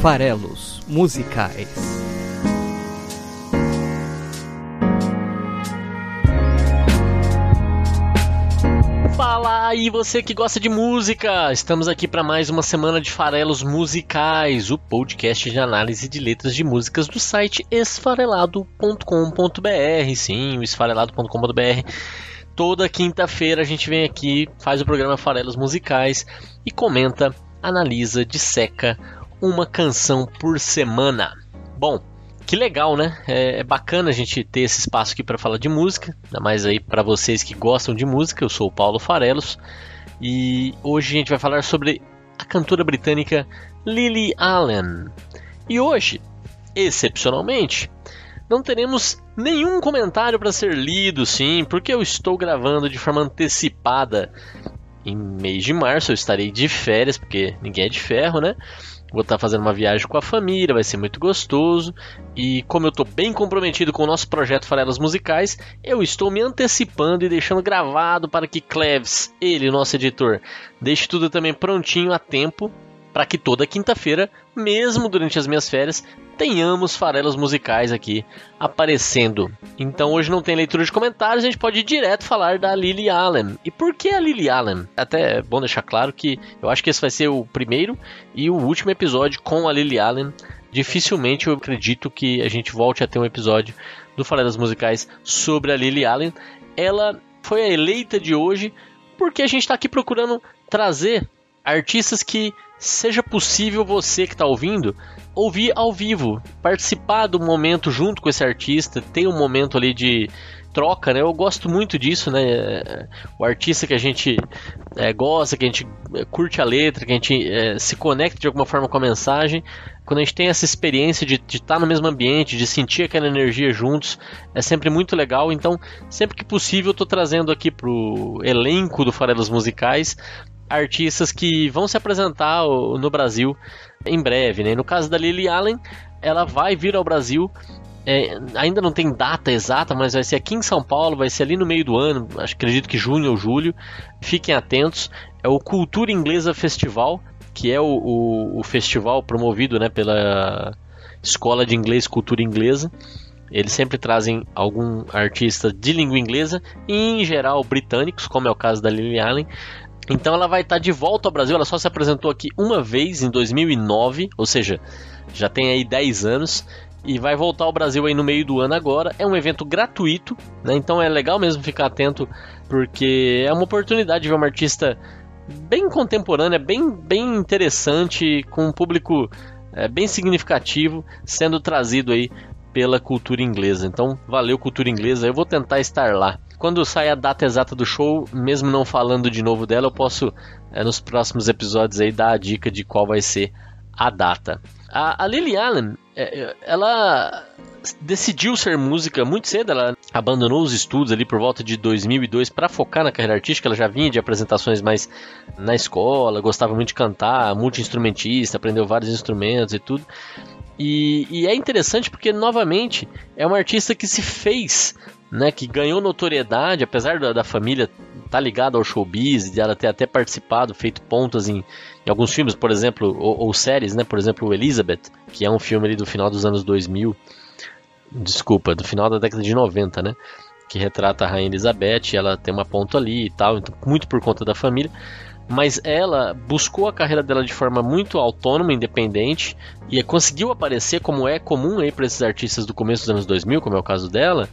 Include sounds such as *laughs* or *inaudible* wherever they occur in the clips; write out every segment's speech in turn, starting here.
farelos musicais. Fala aí você que gosta de música! Estamos aqui para mais uma semana de Farelos Musicais, o podcast de análise de letras de músicas do site esfarelado.com.br. Sim, o esfarelado.com.br. Toda quinta-feira a gente vem aqui, faz o programa Farelos Musicais e comenta, analisa, disseca uma canção por semana. Bom, que legal, né? É, é, bacana a gente ter esse espaço aqui para falar de música, ainda mais aí para vocês que gostam de música. Eu sou o Paulo Farelos e hoje a gente vai falar sobre a cantora britânica Lily Allen. E hoje, excepcionalmente, não teremos nenhum comentário para ser lido, sim, porque eu estou gravando de forma antecipada. Em mês de março eu estarei de férias, porque ninguém é de ferro, né? Vou estar fazendo uma viagem com a família, vai ser muito gostoso. E como eu estou bem comprometido com o nosso projeto Farelas Musicais, eu estou me antecipando e deixando gravado para que Cleves, ele, nosso editor, deixe tudo também prontinho a tempo para que toda quinta-feira, mesmo durante as minhas férias, tenhamos farelos musicais aqui aparecendo. Então hoje não tem leitura de comentários, a gente pode ir direto falar da Lily Allen. E por que a Lily Allen? Até é bom deixar claro que eu acho que esse vai ser o primeiro e o último episódio com a Lily Allen. Dificilmente eu acredito que a gente volte a ter um episódio do Farelos Musicais sobre a Lily Allen. Ela foi a eleita de hoje porque a gente está aqui procurando trazer artistas que seja possível você que está ouvindo ouvir ao vivo, participar do momento junto com esse artista, ter um momento ali de troca, né? Eu gosto muito disso, né? O artista que a gente é, gosta, que a gente é, curte a letra, que a gente é, se conecta de alguma forma com a mensagem. Quando a gente tem essa experiência de estar tá no mesmo ambiente, de sentir aquela energia juntos, é sempre muito legal. Então, sempre que possível, eu estou trazendo aqui pro elenco do Farelos Musicais artistas que vão se apresentar no Brasil em breve. Né? No caso da Lily Allen, ela vai vir ao Brasil. É, ainda não tem data exata, mas vai ser aqui em São Paulo, vai ser ali no meio do ano, acho, acredito que junho ou julho. Fiquem atentos. É o Cultura Inglesa Festival, que é o, o, o festival promovido né, pela Escola de Inglês Cultura Inglesa. Eles sempre trazem algum artista de língua inglesa, e em geral britânicos, como é o caso da Lily Allen, então ela vai estar de volta ao Brasil. Ela só se apresentou aqui uma vez em 2009, ou seja, já tem aí 10 anos. E vai voltar ao Brasil aí no meio do ano agora. É um evento gratuito, né? Então é legal mesmo ficar atento, porque é uma oportunidade de ver uma artista bem contemporânea, bem, bem interessante, com um público é, bem significativo sendo trazido aí pela cultura inglesa. Então, valeu cultura inglesa. Eu vou tentar estar lá quando sai a data exata do show, mesmo não falando de novo dela, eu posso é, nos próximos episódios aí dar a dica de qual vai ser a data. A, a Lily Allen, é, ela decidiu ser música muito cedo, ela abandonou os estudos ali por volta de 2002 para focar na carreira artística, ela já vinha de apresentações mais na escola, gostava muito de cantar, multi-instrumentista, aprendeu vários instrumentos e tudo. E, e, é interessante porque, novamente, é uma artista que se fez né, que ganhou notoriedade, apesar da, da família estar tá ligada ao showbiz, e ela ter até participado, feito pontas em, em alguns filmes, por exemplo, ou, ou, séries, né, por exemplo, Elizabeth, que é um filme ali do final dos anos 2000, desculpa, do final da década de 90, né, que retrata a Rainha Elizabeth, ela tem uma ponta ali e tal, então, muito por conta da família, mas ela buscou a carreira dela de forma muito autônoma, independente, e conseguiu aparecer como é comum aí para esses artistas do começo dos anos 2000, como é o caso dela,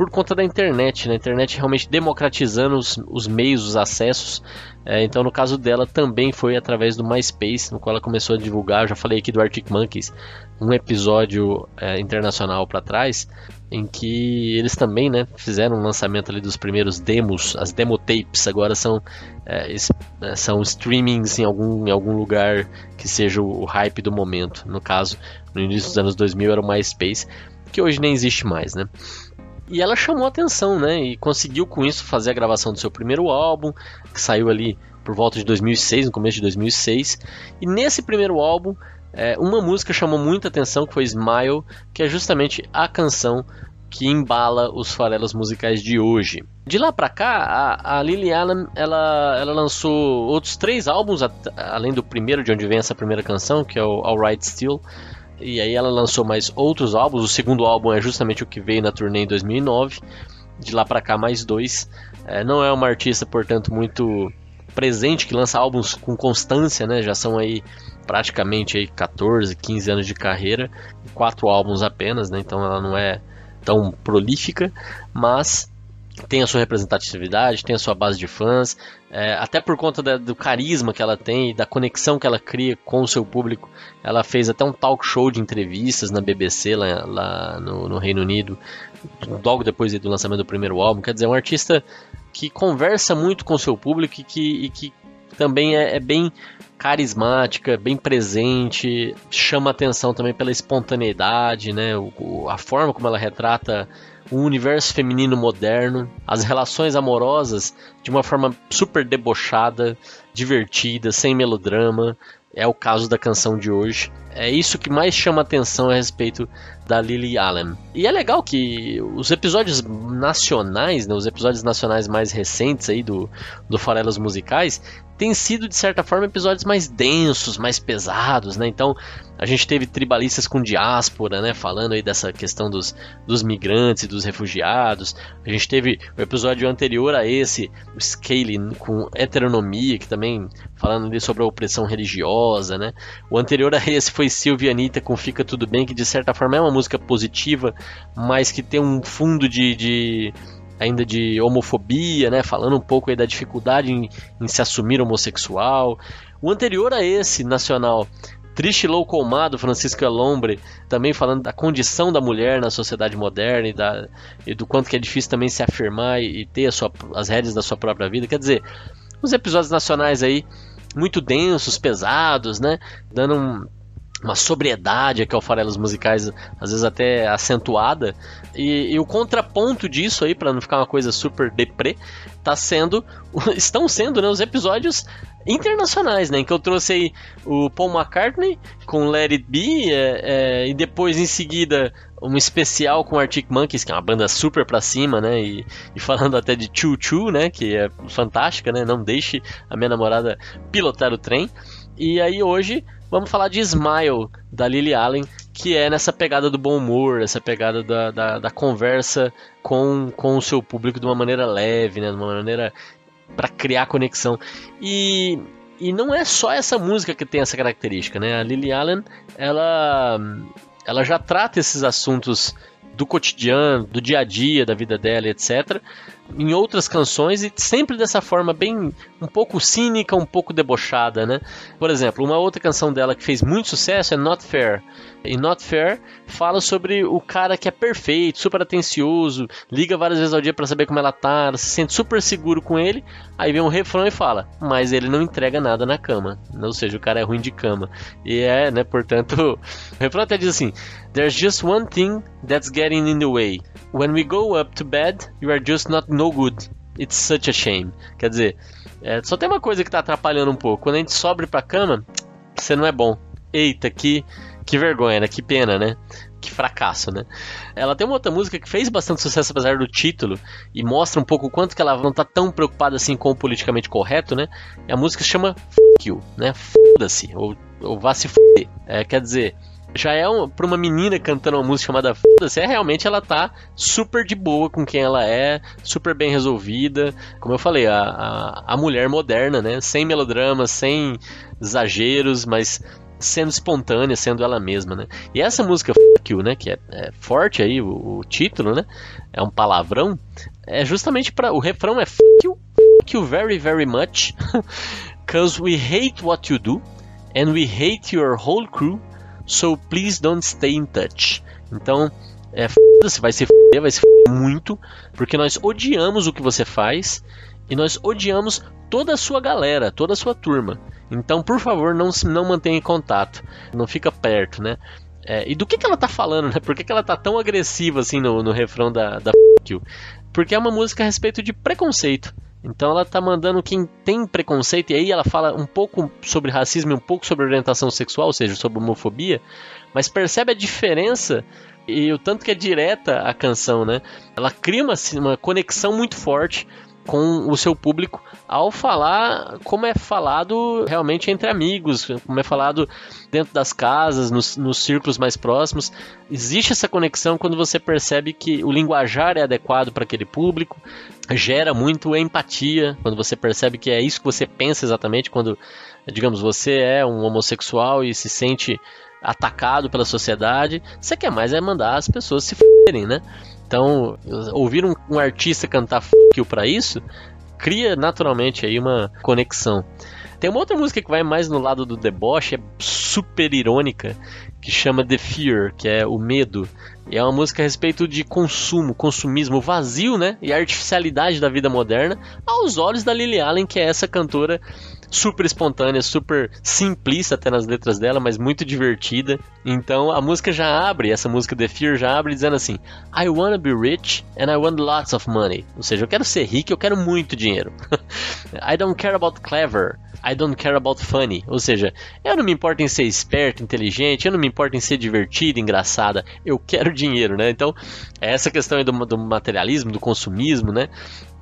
por conta da internet, né? A internet realmente democratizando os, os meios, os acessos. É, então, no caso dela, também foi através do MySpace, no qual ela começou a divulgar. Eu já falei aqui do Arctic Monkeys, um episódio é, internacional para trás, em que eles também, né, fizeram um lançamento ali dos primeiros demos, as demo tapes. Agora são é, é são streamings em algum, em algum lugar que seja o, o hype do momento. No caso, no início dos anos 2000 era o MySpace, que hoje nem existe mais, né? E ela chamou atenção, né? E conseguiu com isso fazer a gravação do seu primeiro álbum, que saiu ali por volta de 2006, no começo de 2006. E nesse primeiro álbum, é, uma música chamou muita atenção, que foi Smile, que é justamente a canção, que embala os farelos musicais de hoje. De lá pra cá, a, a Lily Allen ela, ela lançou outros três álbuns, além do primeiro, de onde vem essa primeira canção, que é o Alright Still. E aí ela lançou mais outros álbuns. O segundo álbum é justamente o que veio na turnê em 2009. De lá pra cá, mais dois. É, não é uma artista, portanto, muito presente, que lança álbuns com constância, né? Já são aí praticamente aí 14, 15 anos de carreira, quatro álbuns apenas, né? Então ela não é tão prolífica, mas tem a sua representatividade, tem a sua base de fãs, é, até por conta da, do carisma que ela tem, da conexão que ela cria com o seu público. Ela fez até um talk show de entrevistas na BBC lá, lá no, no, Reino Unido, logo depois do lançamento do primeiro álbum. Quer dizer, é um artista que conversa muito com o seu público e que, e que também é, é bem carismática, bem presente, chama atenção também pela espontaneidade, né? O, a forma como ela retrata o universo feminino moderno, as relações amorosas de uma forma super debochada, divertida, sem melodrama. É o caso da canção de hoje. É isso que mais chama atenção a respeito da Lily Allen. E é legal que os episódios nacionais, né, os episódios nacionais mais recentes aí do, do Farelas Musicais, têm sido, de certa forma, episódios mais densos, mais pesados, né? Então, a gente teve tribalistas com diáspora, né? Falando aí dessa questão dos, dos migrantes e dos refugiados. A gente teve o episódio anterior a esse, o Scale com heteronomia, que também falando ali sobre a opressão religiosa, né? O anterior a esse foi Silvia Anitta com Fica Tudo Bem, que de certa forma é uma música positiva, mas que tem um fundo de, de ainda de homofobia, né? Falando um pouco aí da dificuldade em, em se assumir homossexual. O anterior a esse, nacional, Triste Loucomado, Francisco Elombre, também falando da condição da mulher na sociedade moderna e, da, e do quanto que é difícil também se afirmar e, e ter sua, as rédeas da sua própria vida. Quer dizer, os episódios nacionais aí muito densos, pesados, né? Dando um, uma sobriedade aqui ao farelos musicais, às vezes até acentuada. E, e o contraponto disso aí, para não ficar uma coisa super deprê, tá sendo, *laughs* estão sendo, né, os episódios internacionais, né, em que eu trouxe aí o Paul McCartney com Let It Be, é, é, e depois em seguida um especial com Arctic Monkeys, que é uma banda super pra cima, né, e, e falando até de Choo Choo, né, que é fantástica, né, não deixe a minha namorada pilotar o trem. E aí hoje Vamos falar de Smile, da Lily Allen, que é nessa pegada do bom humor, essa pegada da, da, da conversa com, com o seu público de uma maneira leve, né? De uma maneira para criar conexão. E, e não é só essa música que tem essa característica, né? A Lily Allen, ela, ela já trata esses assuntos do cotidiano, do dia a dia, da vida dela, etc em outras canções e sempre dessa forma bem um pouco cínica, um pouco debochada, né? Por exemplo, uma outra canção dela que fez muito sucesso é Not Fair. E Not Fair fala sobre o cara que é perfeito, super atencioso, liga várias vezes ao dia para saber como ela tá, se sente super seguro com ele. Aí vem um refrão e fala: "Mas ele não entrega nada na cama". Ou seja, o cara é ruim de cama. E é, né, portanto, *laughs* o refrão até diz assim: "There's just one thing that's getting in the way. When we go up to bed, you are just not no good. It's such a shame. Quer dizer, é, só tem uma coisa que tá atrapalhando um pouco. Quando a gente sobe pra cama, você não é bom. Eita, que, que vergonha, né? Que pena, né? Que fracasso, né? Ela tem uma outra música que fez bastante sucesso apesar do título e mostra um pouco o quanto que ela não tá tão preocupada assim com o politicamente correto, né? E a música se chama Fuck You, né? Foda-se, ou, ou vá se fuder. É, quer dizer, já é um, pra uma menina cantando uma música chamada Foda-se, é realmente ela tá super de boa com quem ela é, super bem resolvida. Como eu falei, a, a, a mulher moderna, né? Sem melodrama, sem exageros, mas sendo espontânea, sendo ela mesma, né? E essa música Fuck You, né? Que é, é forte aí, o, o, título, né? É um palavrão. É justamente para O refrão é Fuck you, fuck you very, very much. *laughs* Cause we hate what you do. And we hate your whole crew So please don't stay in touch. Então, é foda-se, vai se foder, vai se foder muito, porque nós odiamos o que você faz e nós odiamos toda a sua galera, toda a sua turma. Então, por favor, não se não mantenha contato, não fica perto, né? É, e do que, que ela tá falando, né? Por que, que ela tá tão agressiva assim no, no refrão da, da Porque é uma música a respeito de preconceito. Então ela tá mandando quem tem preconceito, e aí ela fala um pouco sobre racismo e um pouco sobre orientação sexual, ou seja, sobre homofobia, mas percebe a diferença e o tanto que é direta a canção, né? Ela cria uma, uma conexão muito forte com o seu público ao falar como é falado realmente entre amigos, como é falado dentro das casas, nos, nos círculos mais próximos. Existe essa conexão quando você percebe que o linguajar é adequado para aquele público, gera muito empatia, quando você percebe que é isso que você pensa exatamente quando, digamos, você é um homossexual e se sente atacado pela sociedade, você quer mais é mandar as pessoas se f***erem, né? Então, ouvir um, um artista cantar f*** you pra isso, cria naturalmente aí uma conexão. Tem uma outra música que vai mais no lado do deboche, é super irônica, que chama The Fear, que é o medo. E é uma música a respeito de consumo, consumismo vazio, né? E a artificialidade da vida moderna, aos olhos da Lily Allen, que é essa cantora super espontânea, super simplista até nas letras dela, mas muito divertida. Então a música já abre, essa música The Fear já abre dizendo assim: I wanna be rich and I want lots of money. Ou seja, eu quero ser rico, eu quero muito dinheiro. *laughs* I don't care about clever. I don't care about funny. Ou seja, eu não me importo em ser esperto, inteligente, eu não me importo em ser divertido, engraçada. Eu quero dinheiro, né? Então, é essa questão aí do, do materialismo, do consumismo, né?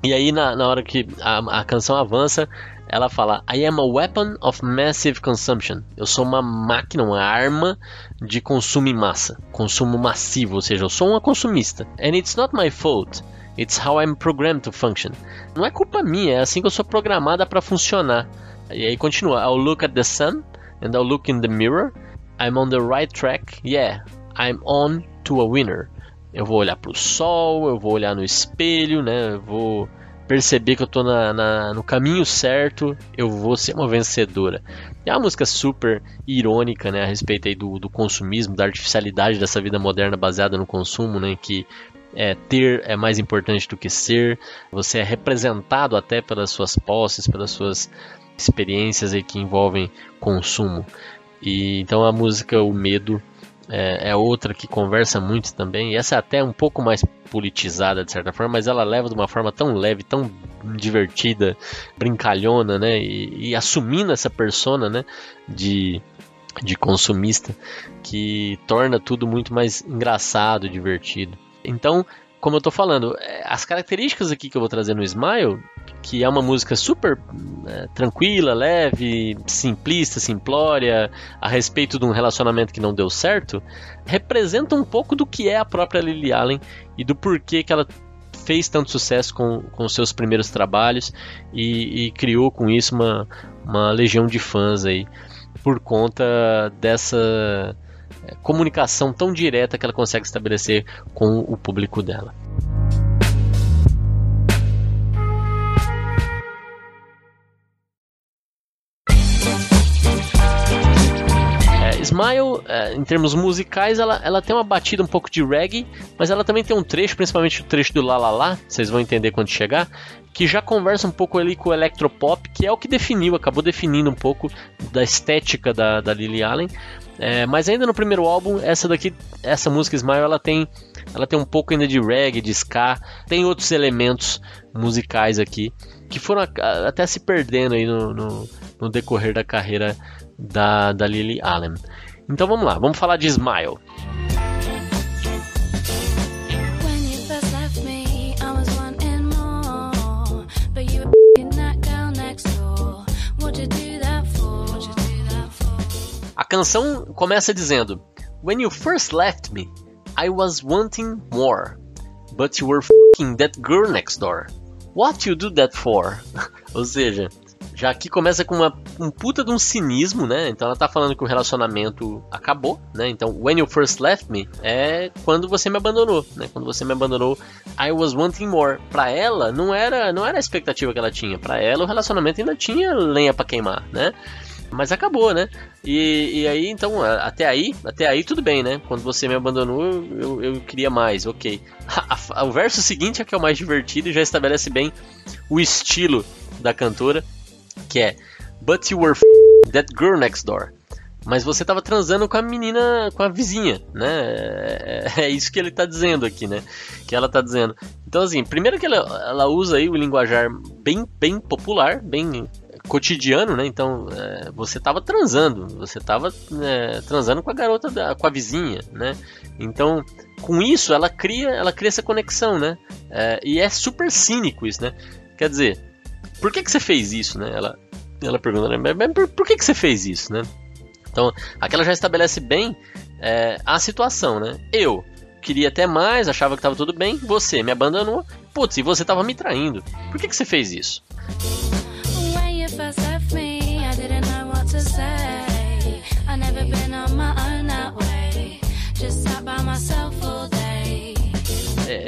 E aí, na, na hora que a, a canção avança, ela fala: I am a weapon of massive consumption. Eu sou uma máquina, uma arma de consumo em massa, consumo massivo, ou seja, eu sou uma consumista. And it's not my fault. It's how I'm programmed to function. Não é culpa minha, é assim que eu sou programada para funcionar. E aí continua: I'll look at the sun and I'll look in the mirror. I'm on the right track. Yeah, I'm on to a winner. Eu vou olhar para o sol, eu vou olhar no espelho, né? Eu vou perceber que eu tô na, na, no caminho certo, eu vou ser uma vencedora. É uma música super irônica, né, a respeito aí do, do consumismo, da artificialidade dessa vida moderna baseada no consumo, né, que é, ter é mais importante do que ser. Você é representado até pelas suas posses, pelas suas experiências aí que envolvem consumo. E então a música O Medo é, é, outra que conversa muito também. E essa é até um pouco mais politizada de certa forma, mas ela leva de uma forma tão leve, tão divertida, brincalhona, né? E, e assumindo essa persona, né? De, de consumista que torna tudo muito mais engraçado, divertido. Então, como eu tô falando, é, as características aqui que eu vou trazer no Smile, que é uma música super é, tranquila, leve, simplista, simplória, a respeito de um relacionamento que não deu certo, representa um pouco do que é a própria Lily Allen e do porquê que ela fez tanto sucesso com, com seus primeiros trabalhos e, e criou com isso uma, uma legião de fãs aí por conta dessa comunicação tão direta que ela consegue estabelecer com o público dela. É, Smile, é, em termos musicais, ela, ela tem uma batida um pouco de reggae, mas ela também tem um trecho, principalmente o trecho do La La La, vocês vão entender quando chegar, que já conversa um pouco ali com o electropop, que é o que definiu, acabou definindo um pouco da estética da, da Lily Allen, é, mas ainda no primeiro álbum, essa daqui, essa música Smile, ela tem, ela tem um pouco ainda de reggae, de ska, tem outros elementos musicais aqui que foram até se perdendo aí no, no, no decorrer da carreira da, da Lily Allen. Então vamos lá, vamos falar de Smile. Canção começa dizendo: When you first left me, I was wanting more, but you were fucking that girl next door. What you do that for? *laughs* Ou seja, já aqui começa com uma, um puta de um cinismo, né? Então ela tá falando que o relacionamento acabou, né? Então, when you first left me é quando você me abandonou, né? Quando você me abandonou, I was wanting more. Pra ela, não era, não era a expectativa que ela tinha. Pra ela, o relacionamento ainda tinha lenha para queimar, né? Mas acabou, né? E, e aí, então, até aí, até aí tudo bem, né? Quando você me abandonou, eu, eu queria mais, ok. *laughs* o verso seguinte é que é o mais divertido e já estabelece bem o estilo da cantora, que é But you were that girl next door. mas você estava transando com a menina, com a vizinha, né? É, é, isso que ele está dizendo aqui, né? Que ela está dizendo. Então, assim, primeiro que ela, ela usa aí o linguajar bem, bem popular, bem cotidiano, né? Então, é, você estava transando, você estava é, transando com a garota, da, com a vizinha, né? Então, com isso, ela cria, ela cria essa conexão, né? É, e é super cínico isso, né? Quer dizer, por que, que você fez isso, né? Ela, ela pergunta, né? Mas por, por que, que você fez isso, né? Então, aqui ela já estabelece bem é, a situação, né? Eu queria até mais, achava que estava tudo bem, você me abandonou, putz, e você estava me traindo. Por que, que você fez isso?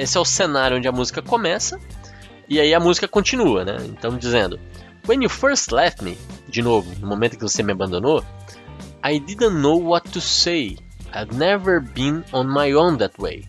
Esse é o cenário onde a música começa e aí a música continua, né? Então dizendo When you first left me, de novo, no momento que você me abandonou, I didn't know what to say. I'd never been on my own that way.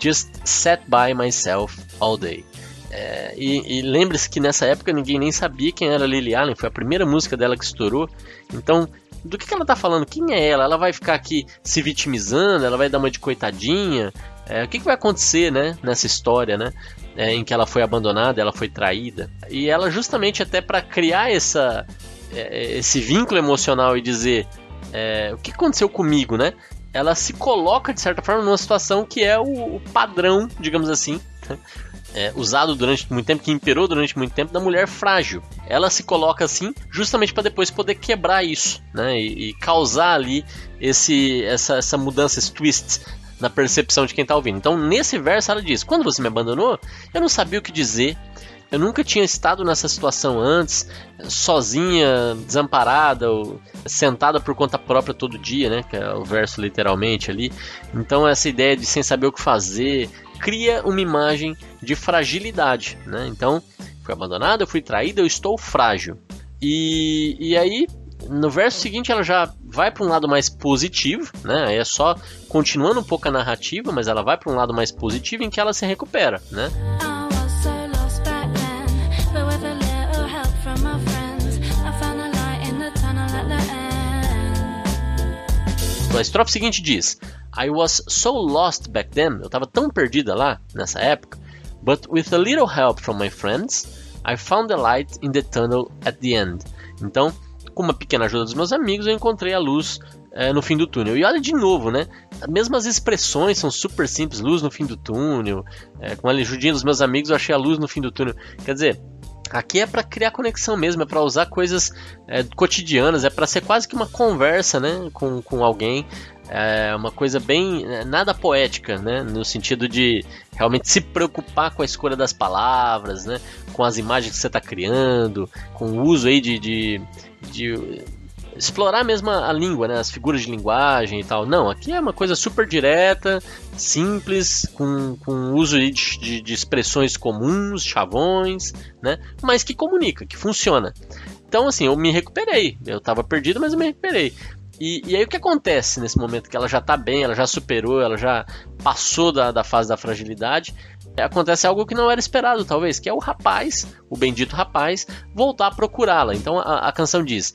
Just sat by myself all day. É, e, e lembre-se que nessa época ninguém nem sabia quem era Lily Allen, foi a primeira música dela que estourou. Então, do que, que ela tá falando? Quem é ela? Ela vai ficar aqui se vitimizando? Ela vai dar uma de coitadinha? É, o que, que vai acontecer né, nessa história, né? É, em que ela foi abandonada, ela foi traída. E ela justamente até para criar essa, é, esse vínculo emocional e dizer é, o que aconteceu comigo, né? Ela se coloca, de certa forma, numa situação que é o, o padrão, digamos assim, é, usado durante muito tempo, que imperou durante muito tempo, da mulher frágil. Ela se coloca assim justamente para depois poder quebrar isso, né? E, e causar ali esse, essa, essa mudança, esse twist na percepção de quem está ouvindo. Então, nesse verso, ela diz: Quando você me abandonou, eu não sabia o que dizer, eu nunca tinha estado nessa situação antes, sozinha, desamparada, ou sentada por conta própria todo dia, né? Que é o verso literalmente ali. Então essa ideia de sem saber o que fazer cria uma imagem de fragilidade, né? Então fui abandonada, eu fui traída, eu estou frágil. E, e aí no verso seguinte ela já vai para um lado mais positivo, né? É só continuando um pouco a narrativa, mas ela vai para um lado mais positivo em que ela se recupera, né? A estrofe seguinte diz: I was so lost back then, eu estava tão perdida lá nessa época, but with a little help from my friends, I found the light in the tunnel at the end. Então, com uma pequena ajuda dos meus amigos, eu encontrei a luz é, no fim do túnel. E olha de novo, né? As expressões são super simples, luz no fim do túnel. É, com a ajudinha dos meus amigos, eu achei a luz no fim do túnel. Quer dizer, Aqui é para criar conexão mesmo, é para usar coisas é, cotidianas, é para ser quase que uma conversa, né, com, com alguém, é uma coisa bem é, nada poética, né, no sentido de realmente se preocupar com a escolha das palavras, né, com as imagens que você está criando, com o uso aí de, de, de explorar mesmo a, língua, né, as figuras de linguagem e tal. Não, aqui é uma coisa super direta, simples, com, com uso de, de, de expressões comuns, chavões, né, mas que comunica, que funciona. Então, assim, eu me recuperei. Eu estava perdido, mas eu me recuperei. E, e, aí o que acontece nesse momento que ela já está bem, ela já superou, ela já passou da, da fase da fragilidade, acontece algo que não era esperado, talvez, que é o rapaz, o bendito rapaz, voltar a procurá-la. Então a, a canção diz.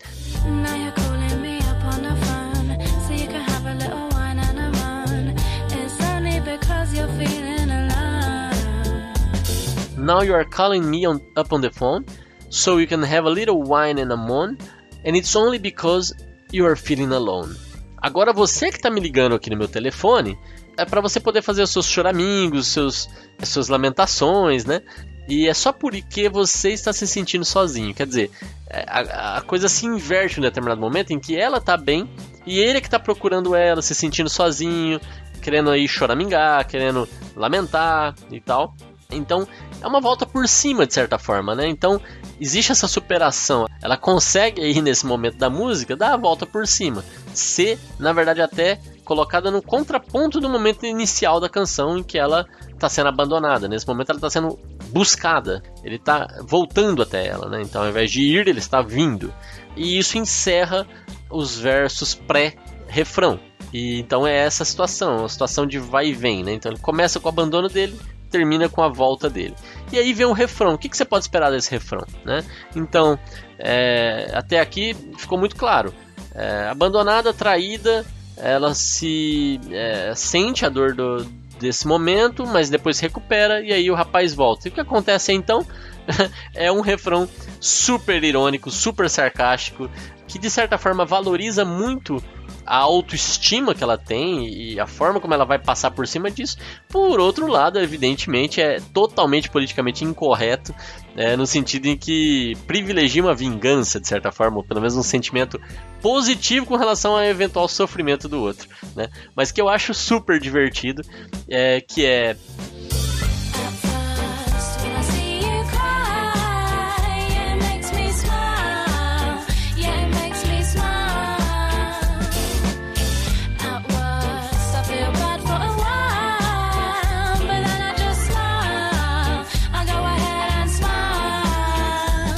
Now you are calling me on, up on the phone, so you can have a little wine and a moan, and it's only because you are feeling alone. Agora você que está me ligando aqui no meu telefone, é para você poder fazer os seus choramingos, seus, as suas lamentações, né? E é só porque você está se sentindo sozinho. Quer dizer, é, a, a coisa se inverte em um determinado momento em que ela está bem e ele é que está procurando ela, se sentindo sozinho, querendo aí choramingar, querendo lamentar e tal. Então, é uma volta por cima, de certa forma, né? Então, existe essa superação. Ela consegue aí, nesse momento da música, dar a volta por cima. Ser, na verdade, até colocada no contraponto do momento inicial da canção em que ela está sendo abandonada. Nesse momento ela está sendo buscada. Ele está voltando até ela, né? Então ao invés de ir, ele está vindo. E isso encerra os versos pré-refrão. E então é essa situação, uma situação de vai e vem, né? Então ele começa com o abandono dele, termina com a volta dele. E aí vem um refrão. O que, que você pode esperar desse refrão, né? Então, é, até aqui ficou muito claro É, abandonada, traída, ela se é, sente a dor do, desse momento, mas depois recupera e aí o rapaz volta. E o que acontece então? *laughs* é um refrão super irônico, super sarcástico, que de certa forma valoriza muito a autoestima que ela tem e a forma como ela vai passar por cima disso. Por outro lado, evidentemente, é totalmente politicamente incorreto, é, no sentido em que privilegia uma vingança, de certa forma, ou pelo menos um sentimento positivo com relação ao eventual sofrimento do outro. Né? Mas que eu acho super divertido, é, que é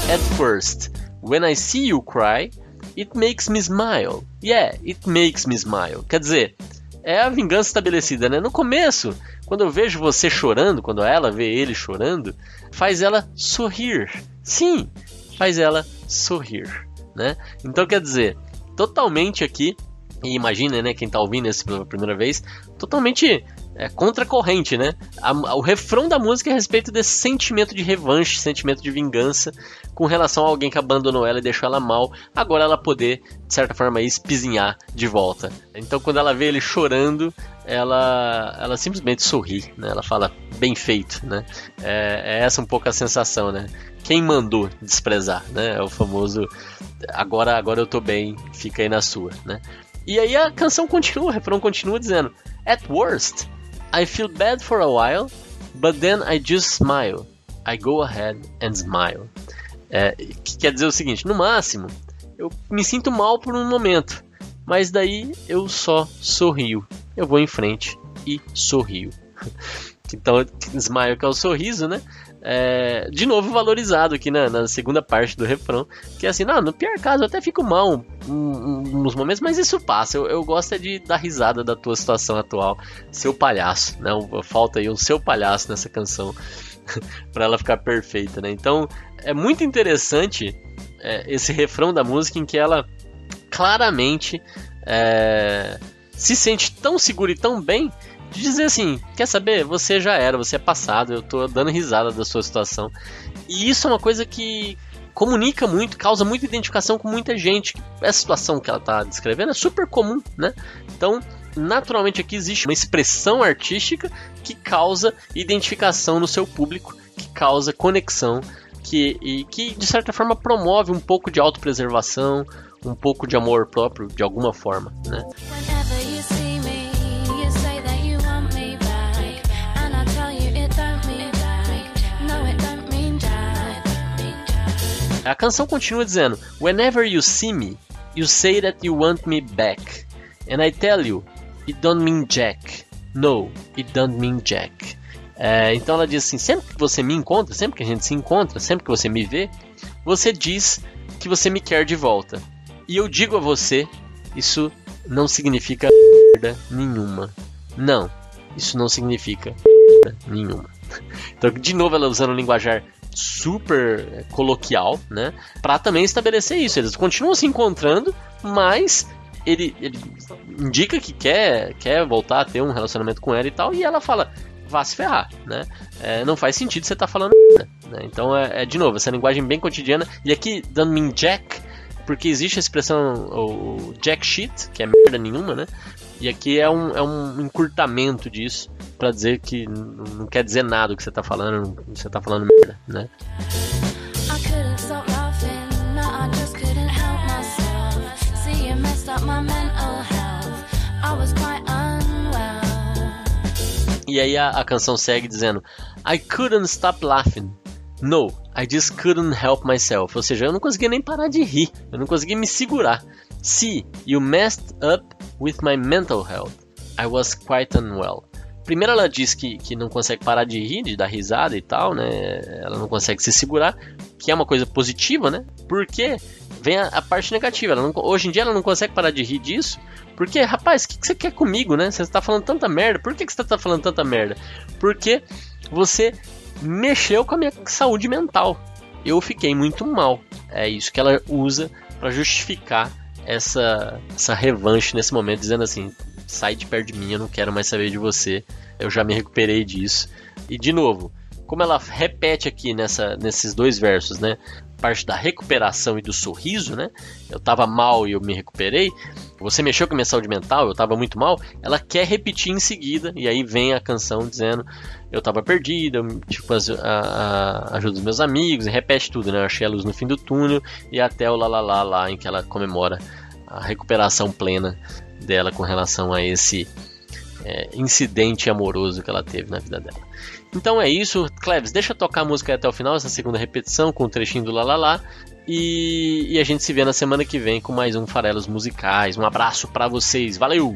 At first, when I see you cry, it makes me smile. Yeah, it makes me smile. Quer dizer, é a vingança estabelecida, né? No começo, quando eu vejo você chorando, quando ela vê ele chorando, faz ela sorrir. Sim, faz ela sorrir, né? Então quer dizer, totalmente aqui, e imagina, né, quem tá ouvindo isso pela primeira vez, totalmente é, contracorrente, né? A, o refrão da música é a respeito desse sentimento de revanche, sentimento de vingança com relação a alguém que abandonou ela e deixou ela mal, agora ela poder, de certa forma, espizinhar de volta. Então quando ela vê ele chorando, ela, ela simplesmente sorri, né? Ela fala, bem feito, né? É, é essa um pouco a sensação, né? Quem mandou desprezar, né? É o famoso, agora, agora eu tô bem, fica aí na sua, né? E aí a canção continua, o refrão continua dizendo, At worst, I feel bad for a while, but then I just smile. I go ahead and smile. É, que quer dizer o seguinte: no máximo, eu me sinto mal por um momento, mas daí eu só sorrio. Eu vou em frente e sorrio. *laughs* Então, smile que é o sorriso, né? É, de novo valorizado aqui na, na, segunda parte do refrão, que é assim, não, no pior caso eu até fico mal um, um, uns momentos, mas isso passa. Eu, eu, gosto é de dar risada da tua situação atual, seu palhaço, né? Falta aí um seu palhaço nessa canção *laughs* para ela ficar perfeita, né? Então é muito interessante é, esse refrão da música em que ela claramente é, se sente tão segura e tão bem de dizer assim: quer saber? Você já era, você é passado, eu tô dando risada da sua situação. E isso é uma coisa que comunica muito, causa muita identificação com muita gente. Essa situação que ela está descrevendo é super comum, né? Então, naturalmente aqui existe uma expressão artística que causa identificação no seu público, que causa conexão, que, e que de certa forma promove um pouco de autopreservação, um pouco de amor próprio, de alguma forma, né? A canção continua dizendo: Whenever you see me, you say that you want me back. And I tell you, it don't mean jack. No, it don't mean jack. É, então ela diz assim: sempre que você me encontra, sempre que a gente se encontra, sempre que você me vê, você diz que você me quer de volta. E eu digo a você, isso não significa merda nenhuma. Não, isso não significa nenhuma. *laughs* Então, de novo, ela usando o linguajar super é, coloquial, né? Para também estabelecer isso. Eles continuam se encontrando, mas ele, ele, indica que quer, quer voltar a ter um relacionamento com ela e tal, e ela fala, vá se ferrar, né? É, não faz sentido você estar tá falando né? Então é, é, de novo, essa linguagem bem cotidiana, e aqui dando mean jack, porque existe a expressão o jack shit, que é merda nenhuma, né? E aqui é um, é um encurtamento disso para dizer que não quer dizer nada o que você tá falando, você tá falando merda, né? E aí a, a canção segue dizendo I couldn't stop laughing. No, I just couldn't help myself. Ou seja, eu não conseguia nem parar de rir. Eu não conseguia me segurar. See, you messed up with my mental health. I was quite unwell. Primeiro ela diz que, que não consegue parar de rir, de dar risada e tal, né? Ela não consegue se segurar, que é uma coisa positiva, né? Porque vem a, a parte negativa. Não, hoje em dia ela não consegue parar de rir disso. Porque, rapaz, o que, que, você quer comigo, né? Você está falando tanta merda. Por que, que você está falando tanta merda? Porque você mexeu com a minha saúde mental. Eu fiquei muito mal. É isso que ela usa para justificar essa, essa revanche nesse momento, dizendo assim: sai de perto de mim, eu não quero mais saber de você, eu já me recuperei disso. E de novo, como ela repete aqui nessa, nesses dois versos, né? Parte da recuperação e do sorriso, né? Eu tava mal e eu me recuperei. Você mexeu com a minha saúde mental, eu tava muito mal. Ela quer repetir em seguida, e aí vem a canção dizendo: Eu tava perdida, eu tipo, a, a, ajuda dos meus amigos, e repete tudo, né? Eu achei a luz no fim do túnel, e até o lá lá lá lá, em que ela comemora a recuperação plena dela com relação a esse é, incidente amoroso que ela teve na vida dela. Então é isso, Cleves, deixa eu tocar a música até o final, essa segunda repetição com o trechinho do Lalala. E, e a gente se vê na semana que vem com mais um Farelos Musicais. Um abraço para vocês, valeu!